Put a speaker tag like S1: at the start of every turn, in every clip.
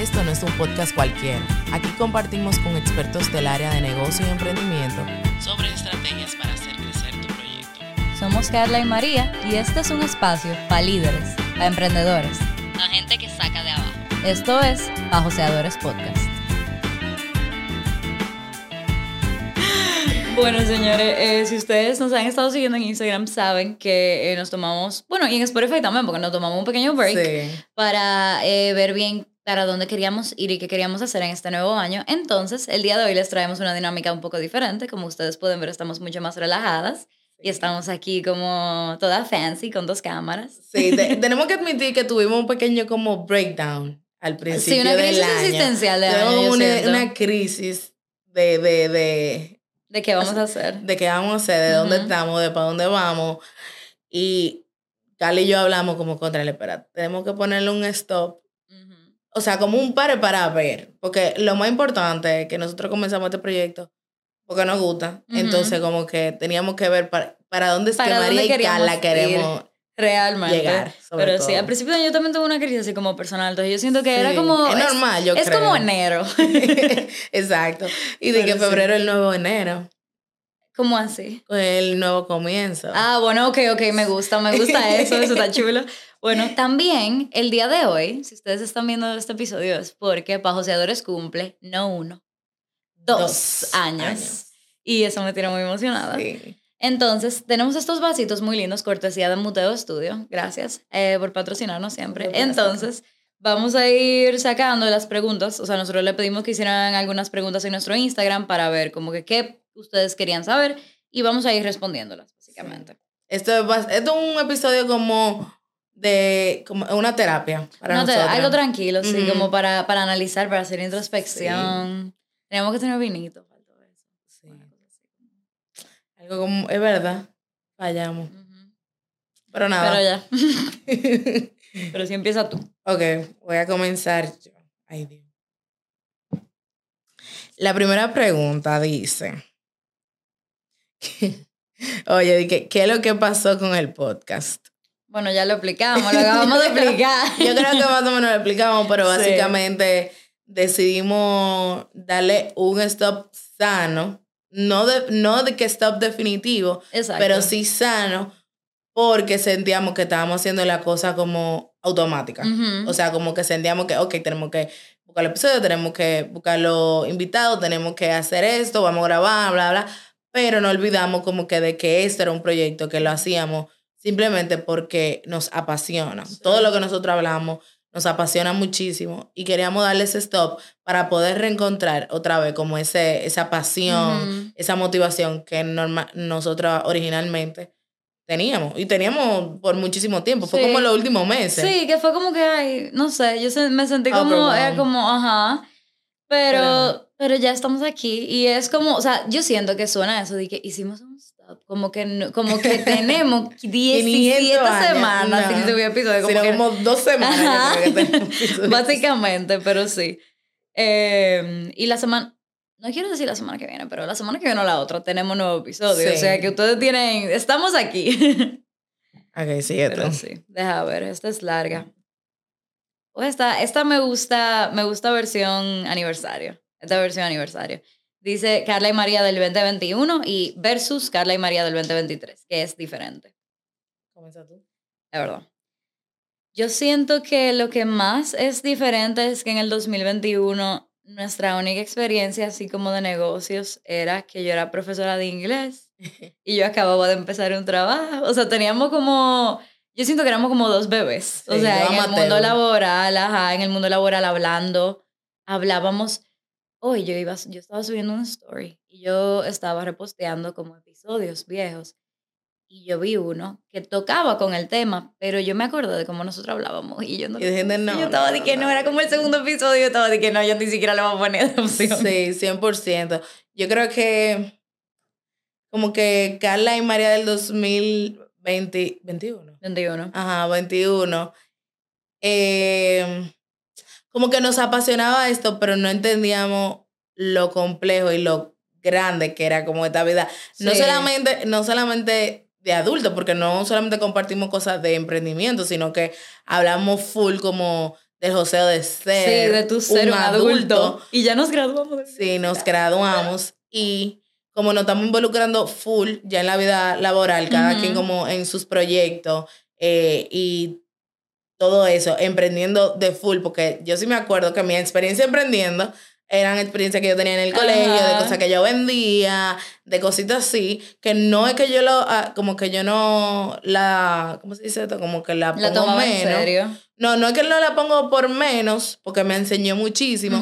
S1: Esto no es un podcast cualquiera. Aquí compartimos con expertos del área de negocio y emprendimiento sobre estrategias para hacer crecer tu proyecto.
S2: Somos Carla y María y este es un espacio para líderes, para emprendedores,
S3: La gente que saca de abajo.
S2: Esto es Bajoseadores Podcast. Bueno, señores, eh, si ustedes nos han estado siguiendo en Instagram, saben que eh, nos tomamos, bueno, y en Spotify también, porque nos tomamos un pequeño break
S1: Sí.
S2: para eh, ver bien para dónde queríamos ir y qué queríamos hacer en este nuevo año. Entonces, el día de hoy les traemos una dinámica un poco diferente. Como ustedes pueden ver, estamos mucho más relajadas y estamos aquí como toda fancy con dos cámaras.
S1: Sí, te- tenemos que admitir que tuvimos un pequeño como breakdown al principio
S2: una crisis
S1: del año.
S2: existencial de
S1: Tuvimos
S2: año,
S1: una, una crisis de, de, de,
S2: ¿De qué vamos a hacer?
S1: de qué vamos a hacer, de dónde
S2: Ujú.
S1: estamos, de para dónde vamos. Y Carla y yo hablamos como contra el espera. Tenemos que ponerle un stop. O sea, como un pare para ver. Porque lo más importante es que nosotros comenzamos este proyecto porque nos gusta.
S2: Ujú.
S1: Entonces, como que teníamos que ver para, para dónde es que
S2: Para
S1: María
S2: dónde
S1: y Carla queremos
S2: Realmente.
S1: llegar.
S2: Pero sí,
S1: todo.
S2: al principio yo también tuve una crisis así como personal. Entonces yo siento que era
S1: Sí,
S2: como...
S1: Es normal, yo
S2: es
S1: creo.
S2: como enero.
S1: Exacto. Y de
S2: Pero
S1: que
S2: sí.
S1: febrero es el nuevo enero.
S2: ¿Cómo así?
S1: El nuevo comienzo.
S2: Ah, bueno, ok, ok, me gusta, me gusta eso, eso está chulo. Bueno, también el día de hoy, si ustedes están viendo este episodio, es porque Pajoseadores cumple, no uno, dos,
S1: Dos
S2: años.
S1: años.
S2: Y eso me tiene muy emocionada.
S1: Sí.
S2: Entonces, tenemos estos vasitos muy lindos, cortesía de Muteo Studio. Gracias eh, por patrocinarnos siempre. Entonces, vamos a ir sacando las preguntas. O sea, nosotros le pedimos que hicieran algunas preguntas en nuestro Instagram para ver como que qué ustedes querían saber y vamos a ir respondiéndolas, básicamente.
S1: Esto, es, esto es un episodio como de como una terapia para
S2: No
S1: nosotros.
S2: algo tranquilo, sí, como para, para analizar, para hacer introspección. Tenemos que tener vinito.
S1: Sí. Algo como, es verdad, fallamos. Pero nada.
S2: Pero ya. Pero sí empieza tú.
S1: ok, voy a comenzar yo. Ay, Dios. La primera pregunta dice. Oye, que, ¿qué es lo que pasó con el podcast?
S2: Bueno, ya lo explicamos, lo acabamos de explicar.
S1: Yo creo que más o menos lo explicamos, pero
S2: Sí.
S1: básicamente decidimos darle un stop sano. No de, no de que stop definitivo,
S2: Exacto.
S1: pero sí sano, porque sentíamos que estábamos haciendo la cosa como automática. O sea, como que sentíamos que, ok, tenemos que buscar el episodio, tenemos que buscar los invitados, tenemos que hacer esto, vamos a grabar, bla, bla. Pero no olvidamos como que de que esto era un proyecto que lo hacíamos simplemente porque nos apasiona. Todo lo que nosotros hablamos nos apasiona muchísimo y queríamos darle ese stop para poder reencontrar otra vez como ese, esa pasión, esa motivación que norma, nosotros originalmente teníamos. Y teníamos por muchísimo tiempo. Fue como los últimos meses.
S2: Sí, que fue como que, ay, no sé, yo se- me sentí
S1: Ah,
S2: como, era como, ajá, pero,
S1: Pero-
S2: pero ya estamos aquí y es como, o sea, yo siento que suena eso de que hicimos un como que, como que tenemos 17
S1: 500 años,
S2: semanas sin subir episodio, como que,
S1: como dos semanas. que
S2: básicamente, pero sí. Eh, y la semana, no quiero decir la semana que viene, pero la semana que viene o la otra tenemos nuevo episodio, o
S1: Sí.
S2: sea que ustedes tienen, estamos aquí.
S1: Ok.
S2: Pero sí, deja ver, esta es larga. O esta, esta me gusta, me gusta versión aniversario. Esta versión aniversario. Dice Carla y María del 2021 y versus Carla y María del 2023, que es diferente,
S1: Comienza tú.
S2: de verdad. Yo siento que lo que más es diferente es que en el 2021 nuestra única experiencia así como de negocios era que yo era profesora de inglés y yo acababa de empezar un trabajo. O sea, teníamos como, yo siento que éramos como dos bebés. o
S1: Sí,
S2: sea,
S1: yo
S2: en el mundo laboral, ajá, en el mundo laboral hablando, hablábamos, hoy yo iba, yo estaba subiendo una story y yo estaba reposteando como episodios viejos. Y yo vi uno que tocaba con el tema, pero yo me acordé de cómo nosotros hablábamos y yo no.
S1: Y gente no.
S2: yo estaba
S1: no,
S2: de que no, era como el segundo episodio, yo estaba de que no, yo ni siquiera le voy a poner de opción.
S1: Sí, 100%. Yo creo que como que Carla y María del 2020, 21.
S2: 21.
S1: Ajá, 21. eh, como que nos apasionaba esto, pero no entendíamos lo complejo y lo grande que era como esta vida. No solamente, no solamente de adultos, porque no solamente compartimos cosas de emprendimiento, sino que hablamos full como del joseo de ser.
S2: Sí, de tu ser un, adulto. Y ya nos graduamos. De
S1: sí, nos graduamos y como nos estamos involucrando full ya en la vida laboral, cada quien como en sus proyectos eh, y todo eso, emprendiendo de full, porque yo sí me acuerdo que mi experiencia emprendiendo eran experiencias que yo tenía en el colegio, de cosas que yo vendía, de cositas así, que no es que yo lo, ah, como que yo no la, ¿cómo se dice esto? Como que la pongo menos. En serio? No, no es que no la pongo por menos, porque me enseñó muchísimo,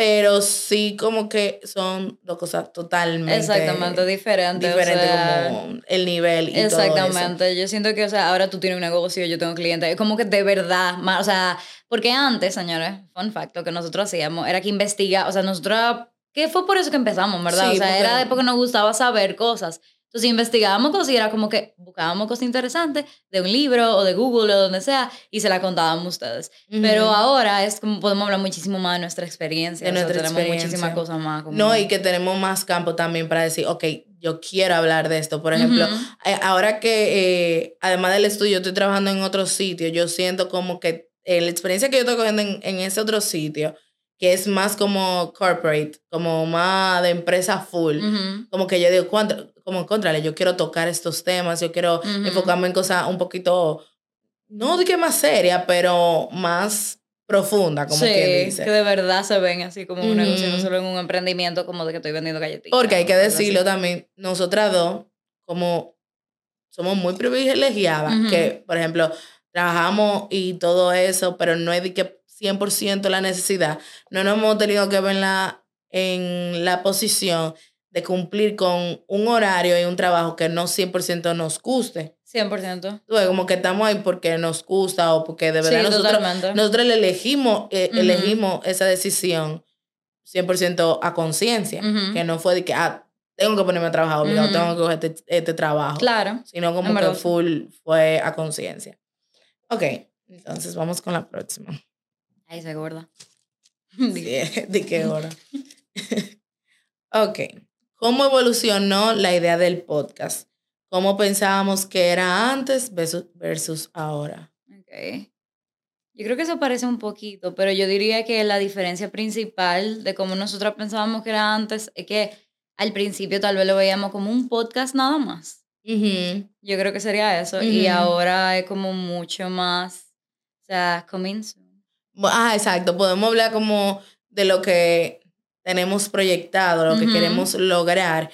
S1: pero sí como que son dos cosas totalmente
S2: exactamente diferentes
S1: diferentes como el nivel y
S2: exactamente
S1: todo eso.
S2: yo siento que o sea ahora tú tienes un negocio yo tengo clientes. Es como que de verdad o sea porque antes señores fun fact lo que nosotros hacíamos era que investigar o sea nosotros que fue por eso que empezamos verdad o sea era de porque nos gustaba saber cosas entonces investigábamos cosas y era como que buscábamos cosas interesantes de un libro o de Google o donde sea y se la contábamos a ustedes. Pero ahora es como podemos hablar muchísimo más de nuestra experiencia. De nuestra tenemos muchísimas cosas más.
S1: No, y que tenemos más campo también para decir, ok, yo quiero hablar de esto. Por ejemplo, eh, ahora que eh, además del estudio estoy trabajando en otro sitio, yo siento como que eh, la experiencia que yo estoy cogiendo en, en ese otro sitio que es más como corporate, como más de empresa full. Como que yo digo, ¿cuánto? Como contrale, yo quiero tocar estos temas, yo quiero enfocarme en cosas un poquito, no de que más seria, pero más profunda, como que dice.
S2: que de verdad se ven así como un negocio, no solo en un emprendimiento como de que estoy vendiendo galletitas.
S1: Porque hay que decirlo también, nosotras dos, como somos muy privilegiadas, que, por ejemplo, trabajamos y todo eso, pero no es de que 100% la necesidad, no nos hemos tenido que ver la, en la posición de cumplir con un horario y un trabajo que no 100% nos guste.
S2: 100%.
S1: como que estamos ahí porque nos gusta o porque de verdad nosotros, nosotros le elegimos, eh, elegimos esa decisión 100% a conciencia, que no fue de que, ah, tengo que ponerme a trabajar obligado, tengo que coger este, este, trabajo.
S2: Claro.
S1: Sino como que full fue a conciencia. Ok, entonces vamos con la próxima.
S2: Ahí se acuerda.
S1: ¿De qué hora? ok. ¿Cómo evolucionó la idea del podcast? ¿Cómo pensábamos que era antes versus, ahora?
S2: Ok. Yo creo que eso parece un poquito, pero yo diría que la diferencia principal de cómo nosotros pensábamos que era antes es que al principio tal vez lo veíamos como un podcast nada más. Yo creo que sería eso. Y ahora es como mucho más, o sea, coming
S1: Ah, exacto. Podemos hablar como de lo que tenemos proyectado, lo que queremos lograr.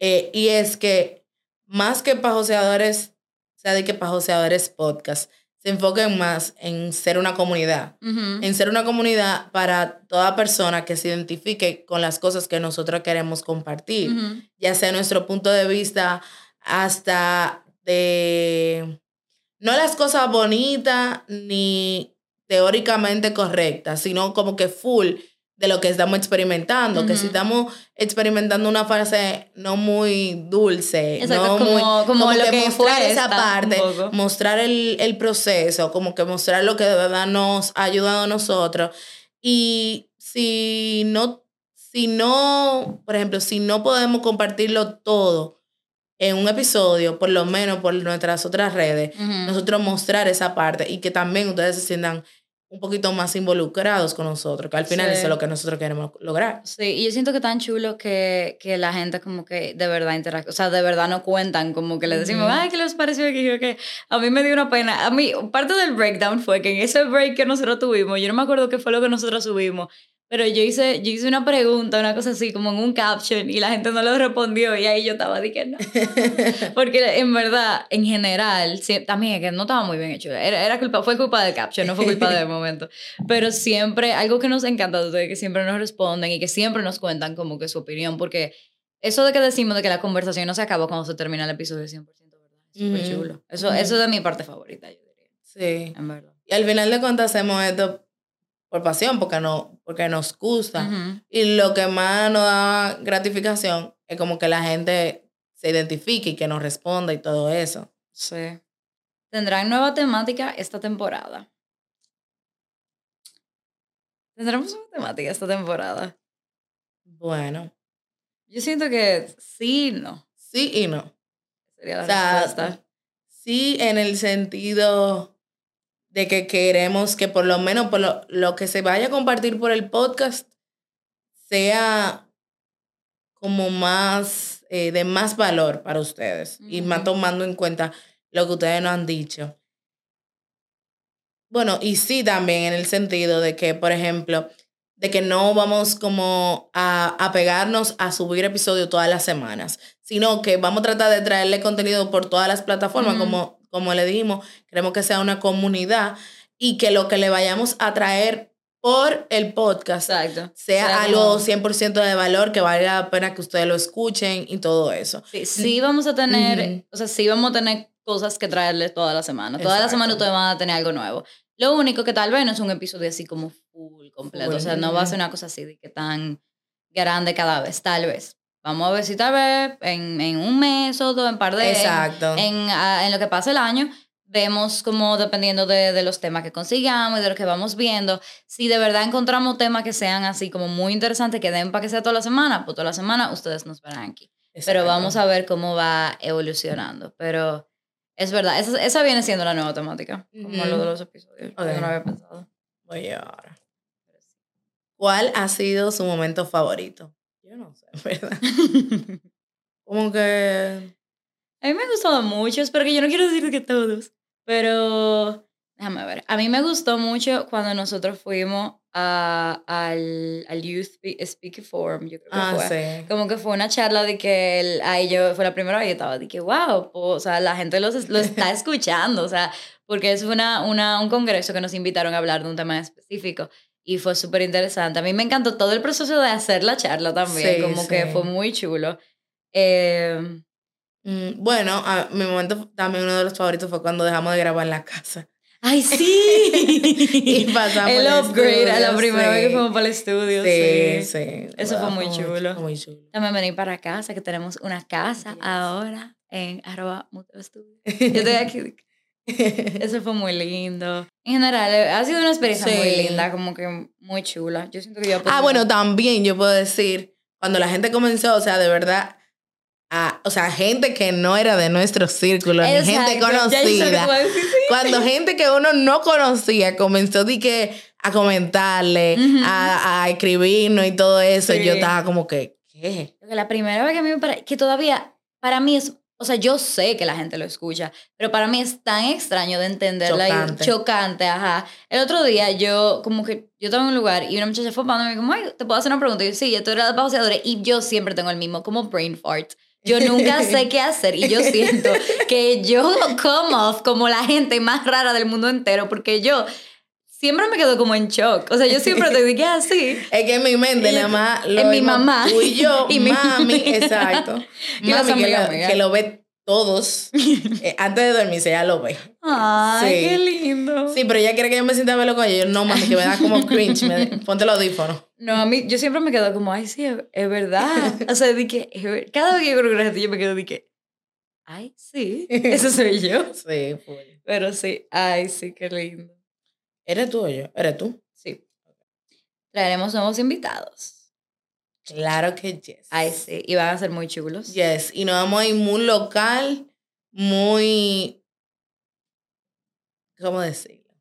S1: Eh, y es que más que pajoseadores, o sea, de que pajoseadores podcast, se enfoquen más en ser una comunidad, en ser una comunidad para toda persona que se identifique con las cosas que nosotros queremos compartir, ya sea nuestro punto de vista hasta de, no las cosas bonitas ni teóricamente correctas, sino como que full de lo que estamos experimentando, que si estamos experimentando una fase no muy dulce, no muy, como, lo que, mostrar esa parte, mostrar el, el, proceso, como que mostrar lo que de verdad nos ha ayudado a nosotros. Y si no, si no, por ejemplo, si no podemos compartirlo todo en un episodio, por lo menos por nuestras otras redes, nosotros mostrar esa parte y que también ustedes se sientan un poquito más involucrados con nosotros, que al final eso es lo que nosotros queremos lograr.
S2: Sí, y yo siento que tan chulo que, que la gente como que de verdad interactúa, o sea, de verdad no cuentan, como que le decimos, ay, ¿qué les pareció? Que, que a mí me dio una pena. A mí, parte del breakdown fue que en ese break que nosotros tuvimos, yo no me acuerdo qué fue lo que nosotros subimos, pero yo hice, yo hice una pregunta, una cosa así, como en un caption, y la gente no lo respondió, y ahí yo estaba diciendo, Porque en verdad, en general, también es que no estaba muy bien hecho. Era, era culpa, fue culpa del caption, no fue culpa del momento. Pero siempre, algo que nos encanta de que siempre nos responden y que siempre nos cuentan como que su opinión, porque eso de que decimos de que la conversación no se acaba cuando se termina el episodio 100%, ¿verdad? Es súper chulo. Eso, eso es de mi parte favorita, yo diría.
S1: Sí. En verdad. Y al final de cuentas hacemos esto por pasión, porque, no, porque nos gusta. Y lo que más nos da gratificación es como que la gente se identifique y que nos responda y todo eso.
S2: Sí. Tendrán nueva temática esta temporada. ¿Tendremos una temática esta temporada?
S1: Bueno.
S2: Yo siento que sí y no.
S1: Sí y no.
S2: Sería la respuesta.
S1: Sí, en el sentido de que queremos que por lo menos por lo, lo que se vaya a compartir por el podcast sea como más, eh, de más valor para ustedes y más tomando en cuenta lo que ustedes nos han dicho. Bueno, y sí también en el sentido de que, por ejemplo, de que no vamos como a, a pegarnos a subir episodios todas las semanas, sino que vamos a tratar de traerle contenido por todas las plataformas, como, como le dijimos, queremos que sea una comunidad y que lo que le vayamos a traer por el podcast
S2: Exacto.
S1: sea algo
S2: como-
S1: 100% de valor, que valga la pena que ustedes lo escuchen y todo eso.
S2: Sí, sí vamos a tener, o sea, sí vamos a tener cosas que traerles toda la semana. Toda la
S1: Exacto.
S2: semana ustedes van a tener algo nuevo. Lo único que tal vez no es un episodio así como full, completo. O sea, no va a ser una cosa así de que tan grande cada vez, tal vez. Vamos a ver si tal vez en, en un mes o dos, en par de...
S1: Exacto.
S2: En, ah, en lo que pasa el año, vemos como dependiendo de, de los temas que consigamos y de lo que vamos viendo, si de verdad encontramos temas que sean así como muy interesantes, que den para que sea toda la semana, pues toda la semana ustedes nos verán aquí. Pero vamos a ver cómo va evolucionando. Pero es verdad, esa, esa viene siendo la nueva temática, como
S1: Ujú.
S2: lo de los episodios. Yo
S1: Ok.
S2: no había pensado.
S1: Voy ahora. ¿Cuál ha sido su momento favorito? Yo no sé, ¿verdad? Como que...
S2: A mí me ha gustado mucho, pero que yo no quiero decir que todos. Pero déjame ver. A mí me gustó mucho cuando nosotros fuimos a, al, al Youth Spe- Speaking Forum, yo creo que
S1: Ah,
S2: fue.
S1: sí.
S2: Como que fue una charla de que el, ahí yo, fue la primera vez que estaba, de que wow, o sea, la gente los, lo está escuchando, o sea, porque es una, una, un congreso que nos invitaron a hablar de un tema específico y fue súper interesante. A mí me encantó todo el proceso de hacer la charla también,
S1: Sí,
S2: como que
S1: sí.
S2: fue muy chulo. Eh,
S1: Bueno, a- mi momento también uno de los favoritos fue cuando dejamos de grabar en la casa.
S2: ¡Ay, sí!
S1: Y pasamos
S2: el upgrade a la
S1: estudio,
S2: primera vez que
S1: sí.
S2: fuimos para el estudio.
S1: Sí,
S2: Sí.
S1: sí.
S2: Eso fue muy chulo.
S1: Fue muy chulo.
S2: También venir para casa, que tenemos una casa
S1: Yes.
S2: ahora en arroba. Yo estoy aquí. Eso fue muy lindo. En general, eh, ha sido una experiencia muy
S1: Sí.
S2: linda, como que muy chula. Yo siento que yo...
S1: Ah, bueno, también yo puedo decir, cuando la gente comenzó, o sea, de verdad, a, o sea, gente que no era de nuestro círculo, ni gente conocida. Cuando gente que uno no conocía comenzó di que, a comentarle,
S2: Ujú.
S1: a, a escribirnos y todo eso,
S2: Sí.
S1: yo estaba como que, ¿qué?
S2: La primera vez que a mí me pare- que todavía, para mí es, o sea, yo sé que la gente lo escucha, pero para mí es tan extraño de entenderla
S1: Chocante.
S2: y chocante, ajá. El otro día yo, como que, yo estaba en un lugar y una muchacha fue y me dijo, "Ay, ¿te puedo hacer una pregunta? Y yo, sí, yo era de pauseadores y yo siempre tengo el mismo, como brain fart. Yo nunca sé qué hacer y yo siento que yo come off como la gente más rara del mundo entero porque yo siempre me quedo como en shock. O sea, yo siempre te digo así.
S1: Es que en mi mente nada más lo
S2: en mi mamá.
S1: Tú y yo,
S2: Y mi-
S1: mami, exacto.
S2: Y
S1: mami que
S2: amigas
S1: lo,
S2: mías.
S1: que lo ve todos. eh, antes de dormirse ya lo ve.
S2: Ay,
S1: Sí.
S2: qué lindo.
S1: Sí, pero ella quiere que yo me sienta a verlo con ella. Yo, no, mami, que me da como cringe. Me, ponte el audífono.
S2: No, a mí, yo siempre me quedo como, ay, sí, es, es verdad. O sea, di que, es ver- cada vez que yo creo que yo me quedo que, ay, sí, eso soy yo.
S1: Sí, fue.
S2: Pero sí, ay, sí, qué lindo.
S1: ¿Eres tú o yo? ¿Eres tú?
S2: Sí. Traeremos nuevos invitados.
S1: Claro que yes.
S2: Ay, sí, y van a ser muy chulos.
S1: Yes. Y nos vamos a ir muy local, muy. ¿Cómo decirlo?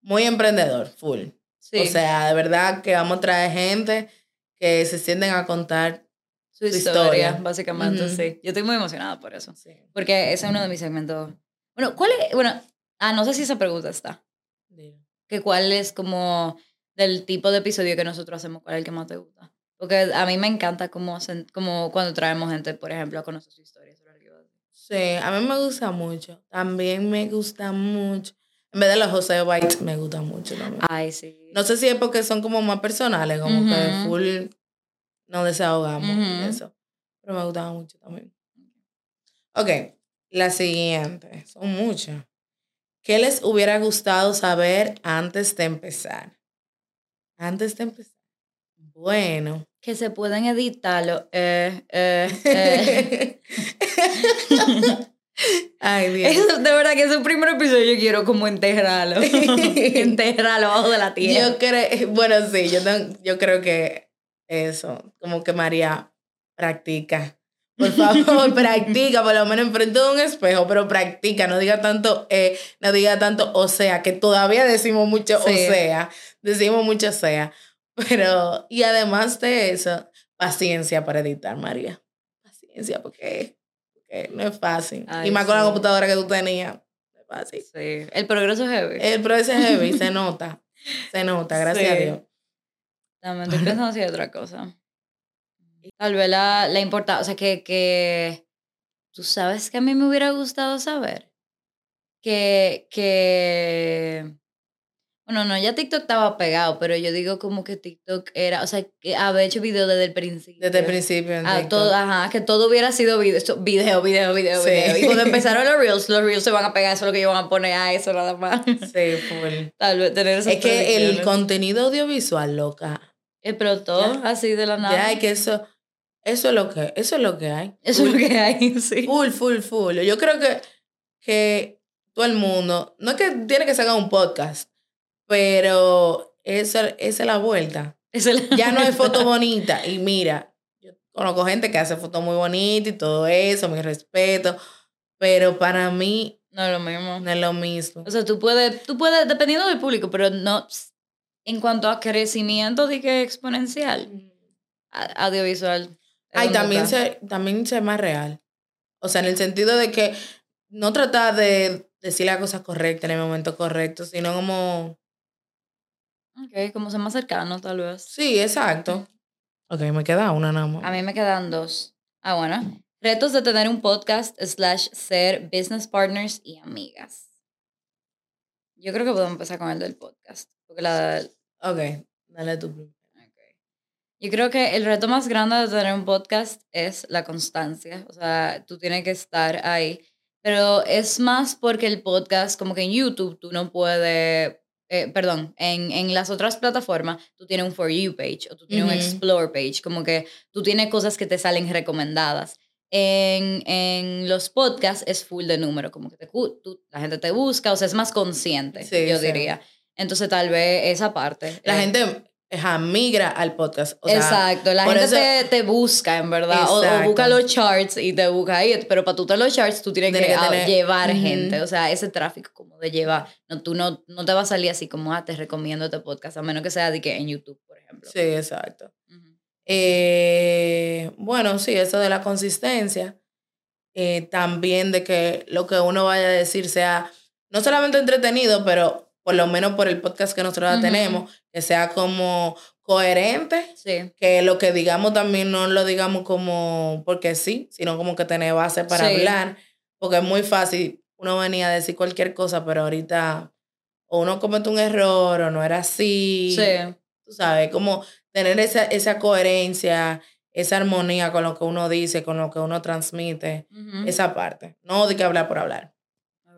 S1: Muy emprendedor, full.
S2: Sí,
S1: O sea, de verdad que vamos a traer gente que se sienten a contar.
S2: su
S1: su
S2: historia,
S1: historia.
S2: básicamente, sí. Yo estoy muy emocionada por eso.
S1: Sí.
S2: Porque ese es uno de mis segmentos. Bueno, ¿cuál es? Bueno, ah, no sé si esa pregunta está. Que cuál es como del tipo de episodio que nosotros hacemos, cuál es el que más te gusta. Porque a mí me encanta como, hacen- como cuando traemos gente, por ejemplo, a conocer su historia. que.
S1: Sí, a mí me gusta mucho. También me gusta mucho. En vez de los José White, me gusta mucho también.
S2: Ay, sí.
S1: No sé si es porque son como más personales, como que
S2: Ujú.
S1: full nos desahogamos
S2: Ujú.
S1: eso. Pero me gustaba mucho también. Ok, la siguiente. Son muchas. ¿Qué les hubiera gustado saber antes de empezar? Antes de empezar. Bueno.
S2: Que se pueden editarlo. Eh, eh, eh.
S1: Ay, Dios.
S2: Eso, de verdad que ese primer episodio yo quiero como enterrarlo. enterrarlo abajo de la tierra.
S1: Yo creo, bueno, sí, yo, tengo- yo creo que eso, como que María practica Por favor, practica, por lo menos enfrente de un espejo, pero practica, no diga tanto, eh, no diga tanto o sea, que todavía decimos mucho o sea, decimos mucho o sea. Pero, y además de eso, paciencia para editar, María. Paciencia, porque, porque no es fácil. y más con la computadora que tú tenías, no es fácil.
S2: Sí. El progreso es heavy.
S1: El proceso es heavy, se nota, se nota, gracias a. Dios.
S2: También estoy pensando si hay otra cosa. Tal vez la, la importancia, o sea, que, que tú sabes que a mí me hubiera gustado saber. Que, que, bueno, no, ya TikTok estaba pegado, pero yo digo como que TikTok era, o sea, que había hecho video desde el principio.
S1: Desde el principio. en
S2: Ah, todo, ajá, que todo hubiera sido video, video, video, video,
S1: Sí.
S2: video. Y cuando empezaron los reels, los reels se van a pegar, eso es lo que ellos van a poner a eso nada más.
S1: Sí, full.
S2: Tal vez tener esas
S1: Es que el contenido audiovisual, loca.
S2: Explotó
S1: Ya.
S2: así de la nada.
S1: Ya, es que eso, eso es lo que, eso es lo que hay.
S2: Eso es lo que hay, sí.
S1: Full, full, full. Yo creo que, que todo el mundo, no es que tiene que sacar un podcast, pero esa, esa es la vuelta.
S2: Eso es la-
S1: Ya no es foto bonita. Y mira, yo conozco gente que hace fotos muy bonitas y todo eso, mi respeto. Pero para mí
S2: No es lo mismo.
S1: no es lo mismo.
S2: O sea, tú puedes, tú puedes, dependiendo del público, pero no, en cuanto a crecimiento, de que exponencial, audiovisual.
S1: Ay, también ser, también ser más real. O sea, en el sentido de que no tratar de decir las cosas correctas en el momento correcto, sino como...
S2: Ok, como ser más cercano, tal vez.
S1: Sí, exacto. Ok, me queda una nada más.
S2: A mí me quedan dos. Ah, bueno. Retos de tener un podcast slash ser business partners y amigas. Yo creo que podemos empezar con el del podcast. Porque la,
S1: Ok, dale tú primero.
S2: Ok. Yo creo que el reto más grande de tener un podcast es la constancia. O sea, tú tienes que estar ahí. Pero es más porque el podcast, como que en YouTube, tú no puedes. eh, perdón, en, en las otras plataformas, tú tienes un For You page o tú tienes un
S1: Ujú.
S2: Explore page. Como que tú tienes cosas que te salen recomendadas. En, en los podcasts es full de número, como que te, tú- la gente te busca, o sea, es más consciente,
S1: Sí,
S2: yo
S1: sí.
S2: diría. Entonces, tal vez esa parte.
S1: La
S2: eh,
S1: gente ajá, migra al podcast. O sea,
S2: Exacto, la gente
S1: eso-
S2: te, te busca, en verdad. O, o busca los charts y te busca ahí. Pero para tú tener los charts, tú tienes,
S1: Tienes
S2: que,
S1: que tener-
S2: llevar gente. O sea, ese tráfico como de llevar. No, tú no, no te va a salir así como, ah, te recomiendo este podcast, a menos que sea de que en YouTube, por ejemplo.
S1: Sí, exacto. Eh, bueno, sí, eso de la consistencia. Eh, también de que lo que uno vaya a decir sea no solamente entretenido, pero por lo menos por el podcast que nosotros tenemos, que sea como coherente,
S2: Sí.
S1: que lo que digamos también no lo digamos como porque sí, sino como que tener base para
S2: Sí.
S1: hablar, porque es muy fácil uno venía a decir cualquier cosa, pero ahorita o uno comete un error o no era así
S2: Sí.
S1: tú sabes, como tener esa, esa coherencia, esa armonía con lo que uno dice, con lo que uno transmite, esa parte, no de que hablar por hablar.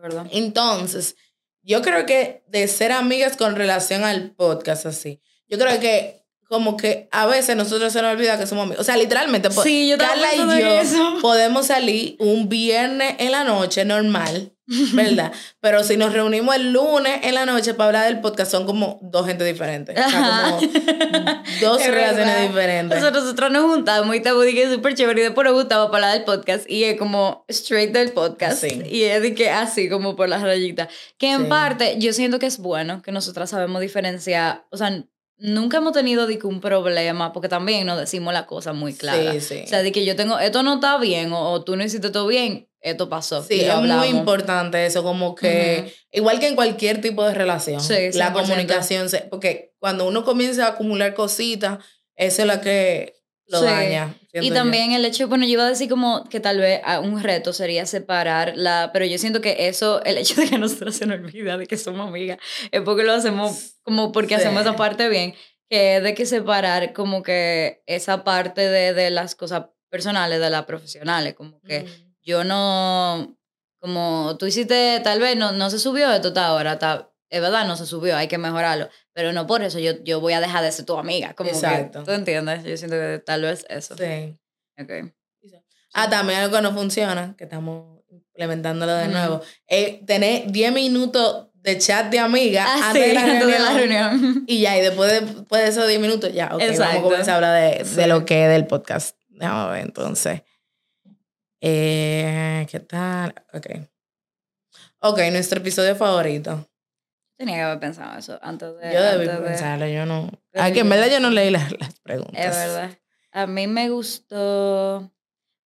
S2: Verdad.
S1: Entonces, yo creo que de ser amigas con relación al podcast así, yo creo que como que a veces nosotros se nos olvida que somos amigos. O sea, literalmente, po-
S2: Sí, yo estaba
S1: Carla y yo
S2: eso.
S1: podemos salir un viernes en la noche normal, ¿verdad? Pero si nos reunimos el lunes en la noche para hablar del podcast, son como dos gente diferentes. O sea, como dos
S2: Es
S1: relaciones
S2: verdad.
S1: diferentes.
S2: Sea, nosotros nos juntamos y que es súper chévere y después nos gustaba para hablar del podcast y es como straight del podcast
S1: Sí.
S2: y es de que así como por las rayitas. Que en
S1: Sí.
S2: parte yo siento que es bueno que nosotras sabemos diferenciar, o sea, nunca hemos tenido de que un problema porque también nos decimos la cosa muy clara.
S1: Sí, sí.
S2: O sea, de que yo tengo, esto no está bien o, o tú no hiciste todo bien, esto pasó.
S1: Sí,
S2: y
S1: es
S2: hablamos.
S1: muy importante eso, como que, igual que en cualquier tipo de relación,
S2: Sí,
S1: la
S2: 100%.
S1: comunicación, se- porque cuando uno comienza a acumular cositas, eso es lo que lo
S2: Sí.
S1: daña.
S2: Y
S1: siento yo.
S2: también el hecho, bueno, yo iba a decir como que tal vez ah, un reto sería separar la, pero yo siento que eso, el hecho de que nosotros se nos olvida de que somos amigas, es porque lo hacemos como porque hacemos esa parte bien, que es de que separar como que esa parte de, de las cosas personales de las profesionales, como que
S1: Mm.
S2: Yo no, como tú hiciste, tal vez no, no se subió esto hasta ahora, es verdad, no se subió, hay que mejorarlo, pero no por eso yo, yo voy a dejar de ser tu amiga, como
S1: Exacto.
S2: que, ¿tú entiendes? Yo siento que tal vez eso.
S1: Sí.
S2: Ok.
S1: Ah, también algo que no funciona, que estamos implementándolo de nuevo, es tener 10 minutos de chat de amiga
S2: Ah,
S1: antes,
S2: sí,
S1: de la
S2: antes de la
S1: reunión. Y ya, y después de, después de esos 10 minutos, ya, ok, vamos
S2: Exacto.
S1: a comenzar a hablar de, de
S2: Sí.
S1: lo que es del podcast. Déjame ver, entonces. Eh, ¿Qué tal? Ok. Ok, nuestro episodio favorito.
S2: Tenía que haber pensado eso antes de.
S1: Yo debí
S2: antes de-
S1: pensarlo, yo no. que en verdad yo no leí las, las preguntas.
S2: Es verdad. A mí me gustó.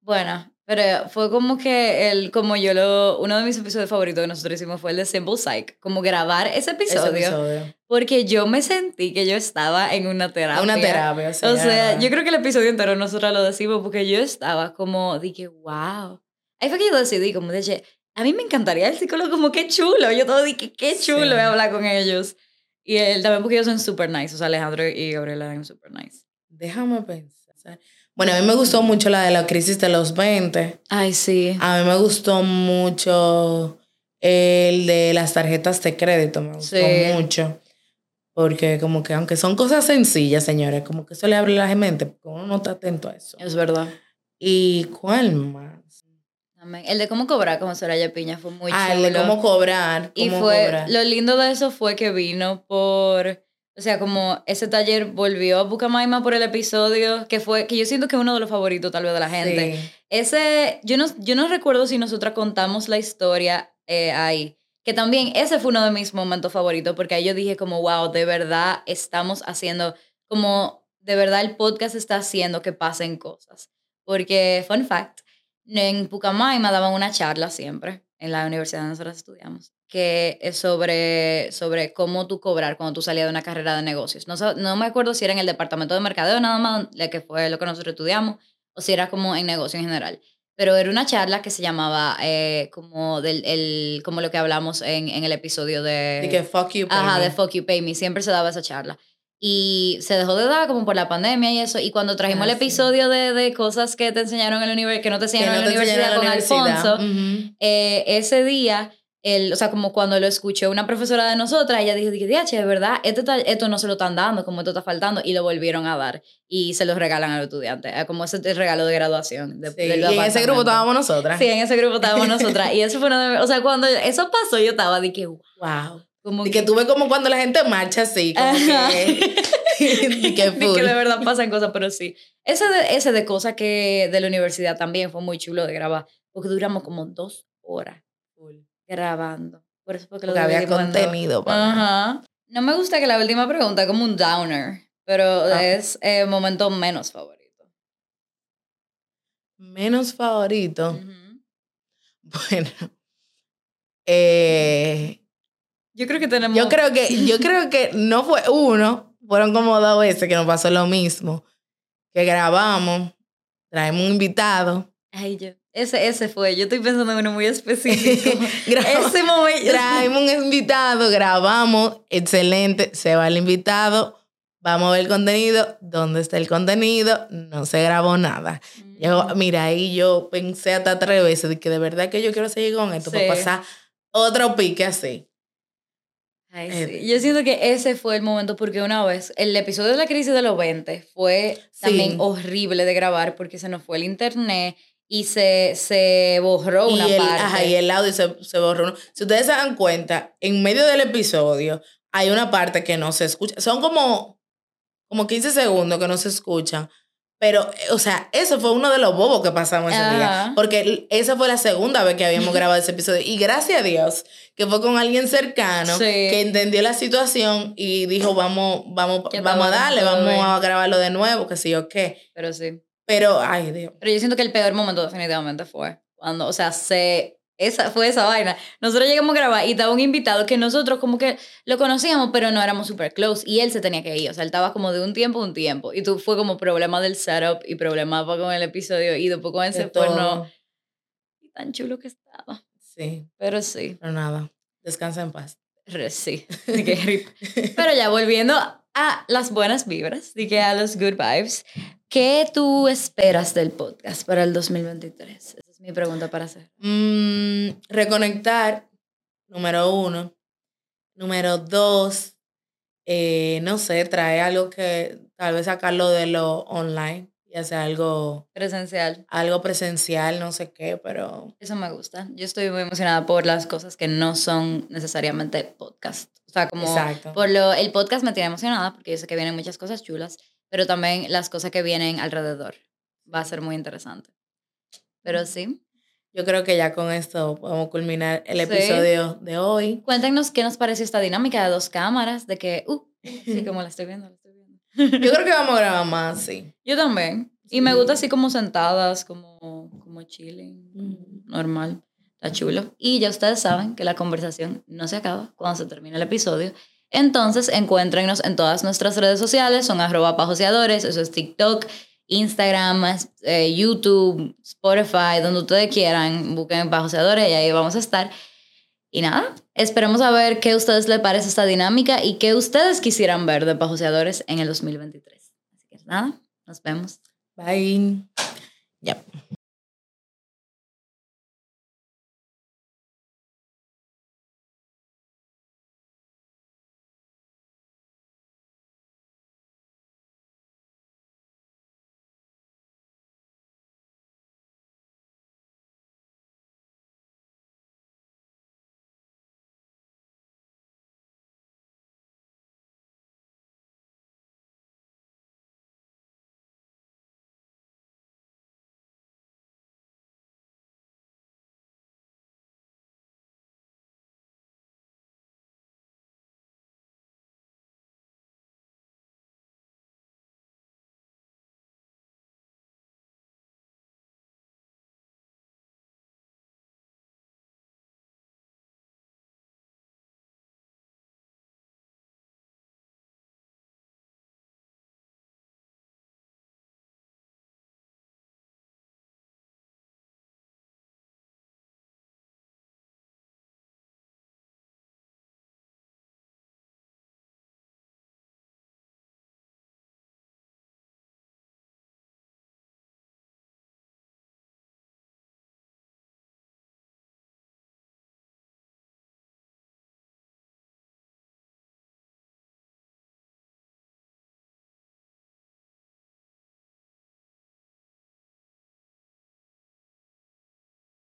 S2: Bueno, pero fue como que el, como yo lo, uno de mis episodios favoritos que nosotros hicimos fue el de Simple Psych, como grabar ese
S1: Ese
S2: episodio,
S1: episodio.
S2: porque yo me sentí que yo estaba en una terapia.
S1: Una terapia, sí,
S2: O sea, yo creo que el episodio entero nosotros lo decimos porque yo estaba como, dije, wow. Ahí fue que yo decidí, como dije, a mí me encantaría el psicólogo, como qué chulo. Yo todo dije, qué chulo
S1: Sí.
S2: hablar con ellos. Y él también porque ellos son super nice, o sea, Alejandro y Gabriela eran super nice.
S1: Déjame pensar. Bueno, a mí me gustó mucho la de la crisis de los 20.
S2: Ay, sí.
S1: A mí me gustó mucho el de las tarjetas de crédito. Me gustó
S2: Sí.
S1: mucho. Porque como que aunque son cosas sencillas, señores, como que eso le abre la mente, porque uno no está atento a eso.
S2: Es verdad.
S1: ¿Y cuál más?
S2: Amén. El de cómo cobrar con Soraya Piña fue muy
S1: ah,
S2: chulo.
S1: el de cómo cobrar.
S2: Y fue,
S1: cobrar.
S2: lo lindo de eso fue que vino por, o sea, como ese taller volvió a Bucamaima por el episodio, que fue, que yo siento que es uno de los favoritos tal vez de la gente.
S1: Sí.
S2: Ese, yo no, yo no recuerdo si nosotras contamos la historia eh, ahí, que también ese fue uno de mis momentos favoritos, porque ahí yo dije como, wow, de verdad estamos haciendo, como, de verdad el podcast está haciendo que pasen cosas. Porque, fun fact, en Pucamaima daban una charla siempre, en la universidad donde nosotros estudiamos, que es sobre, sobre cómo tú cobrar cuando tú salías de una carrera de negocios. No, no me acuerdo si era en el departamento de mercadeo nada más, la que fue lo que nosotros estudiamos, o si era como en negocio en general. Pero era una charla que se llamaba eh, como, del, el, como lo que hablamos en, en el episodio de...
S1: De que fuck you.
S2: Ajá,
S1: baby.
S2: de Fuck You Pay Me. Siempre se daba esa charla. Y se dejó de dar como por la pandemia y eso. Y cuando trajimos
S1: Ah,
S2: el
S1: sí.
S2: episodio de, de cosas que te enseñaron en la universidad, que no te enseñaron
S1: no
S2: en la universidad
S1: la
S2: con
S1: universidad.
S2: Alfonso,
S1: Ujú.
S2: eh, ese día, el, o sea, como cuando lo escuchó una profesora de nosotras, ella dijo, DH, de verdad, esto, está- esto no se lo están dando, como esto está faltando, y lo volvieron a dar. Y se los regalan a los estudiantes, como ese regalo de graduación. De,
S1: Sí, Y en ese grupo estábamos nosotras.
S2: Sí, en ese grupo estábamos nosotras. Y eso fue uno de... O sea, cuando eso pasó, yo estaba, dije, wow.
S1: Wow.
S2: Como
S1: Y que tuve como cuando la gente marcha así, como que... y que
S2: de que de verdad pasan cosas, pero sí. Ese de, ese de cosas que de la universidad también fue muy chulo de grabar, porque duramos como dos horas. Grabando. Por eso fue que lo
S1: Porque había contenido para...
S2: Ajá. No me gusta que la última pregunta como un downer, pero
S1: Ah.
S2: es eh, momento menos favorito.
S1: Menos favorito. Bueno. Eh,
S2: Yo creo que tenemos...
S1: yo creo que, yo creo que no fue uno, fueron como dos veces que nos pasó lo mismo. Que grabamos, traemos un invitado.
S2: Ay, yo... Ese, ese fue, yo estoy pensando en uno muy específico. Ese momento...
S1: Traemos un invitado, grabamos, excelente, se va el invitado, vamos a ver el contenido, ¿dónde está el contenido? No se grabó nada. Yo, mira, ahí yo pensé hasta tres veces de que de verdad que yo quiero seguir con esto
S2: Sí.
S1: para pasar otro pique así.
S2: Ay,
S1: Eh,
S2: sí. Yo siento que ese fue el momento porque una vez el episodio de la crisis de los 20 fue
S1: Sí.
S2: también horrible de grabar porque se nos fue el internet y se, se borró una
S1: y el,
S2: parte.
S1: ajá, y el audio se, se borró. Si ustedes se dan cuenta, en medio del episodio hay una parte que no se escucha. Son como, como 15 segundos que no se escuchan. Pero, eh, o sea, eso fue uno de los bobos que pasamos ese día. Porque esa fue la segunda vez que habíamos grabado ese episodio. Y gracias a Dios que fue con alguien cercano
S2: Sí.
S1: que entendió la situación y dijo, vamos, vamos,
S2: Que
S1: vamos a darle, vamos a grabarlo de nuevo, que sí o qué.
S2: Pero sí.
S1: Pero, ay, Dios.
S2: Pero yo siento que el peor momento definitivamente fue cuando, o sea, se... Esa, fue esa vaina. Nosotros llegamos a grabar y estaba un invitado que nosotros como que lo conocíamos, pero no éramos super close. Y él se tenía que ir. O sea, él estaba como de un tiempo a un tiempo. Y tú fue como problema del setup y problema con el episodio. Y después con ese
S1: De
S2: fue
S1: todo.
S2: no. Y tan chulo que estaba.
S1: Sí,
S2: Pero sí.
S1: pero nada. Descansa en paz.
S2: Re- Sí. Pero ya volviendo a las buenas vibras, que a los good vibes, ¿qué tú esperas del podcast para el 2023? Esa es mi pregunta para hacer.
S1: Mm, reconectar, número uno. Número dos, eh, no sé, traer algo que tal vez sacarlo de lo online y hacer algo,
S2: Presencial.
S1: algo presencial, no sé qué, pero
S2: Eso me gusta. Yo estoy muy emocionada por las cosas que no son necesariamente podcast. O sea, como
S1: exacto.
S2: por lo el podcast me tiene emocionada porque yo sé que vienen muchas cosas chulas, pero también las cosas que vienen alrededor. Va a ser muy interesante. Pero sí.
S1: yo creo que ya con esto podemos culminar el
S2: Sí.
S1: episodio de hoy.
S2: Cuéntenos qué nos pareció esta dinámica de dos cámaras, de que, uh, sí, como la estoy viendo.
S1: Yo creo que vamos a grabar más, sí.
S2: Yo también. Y me
S1: Sí.
S2: gusta así como sentadas, como, como chilling,
S1: Ujú.
S2: normal. Está chulo. Y ya ustedes saben que la conversación no se acaba cuando se termine el episodio. Entonces, encuéntrenos en todas nuestras redes sociales. Son arroba pajoseadores. Eso es TikTok, Instagram, eh, YouTube, Spotify, donde ustedes quieran. Busquen pajoseadores y ahí vamos a estar. Y nada, esperemos a ver qué a ustedes les parece esta dinámica y qué ustedes quisieran ver de pajoseadores en el 2023. Así que nada, nos vemos.
S1: Bye. Ya.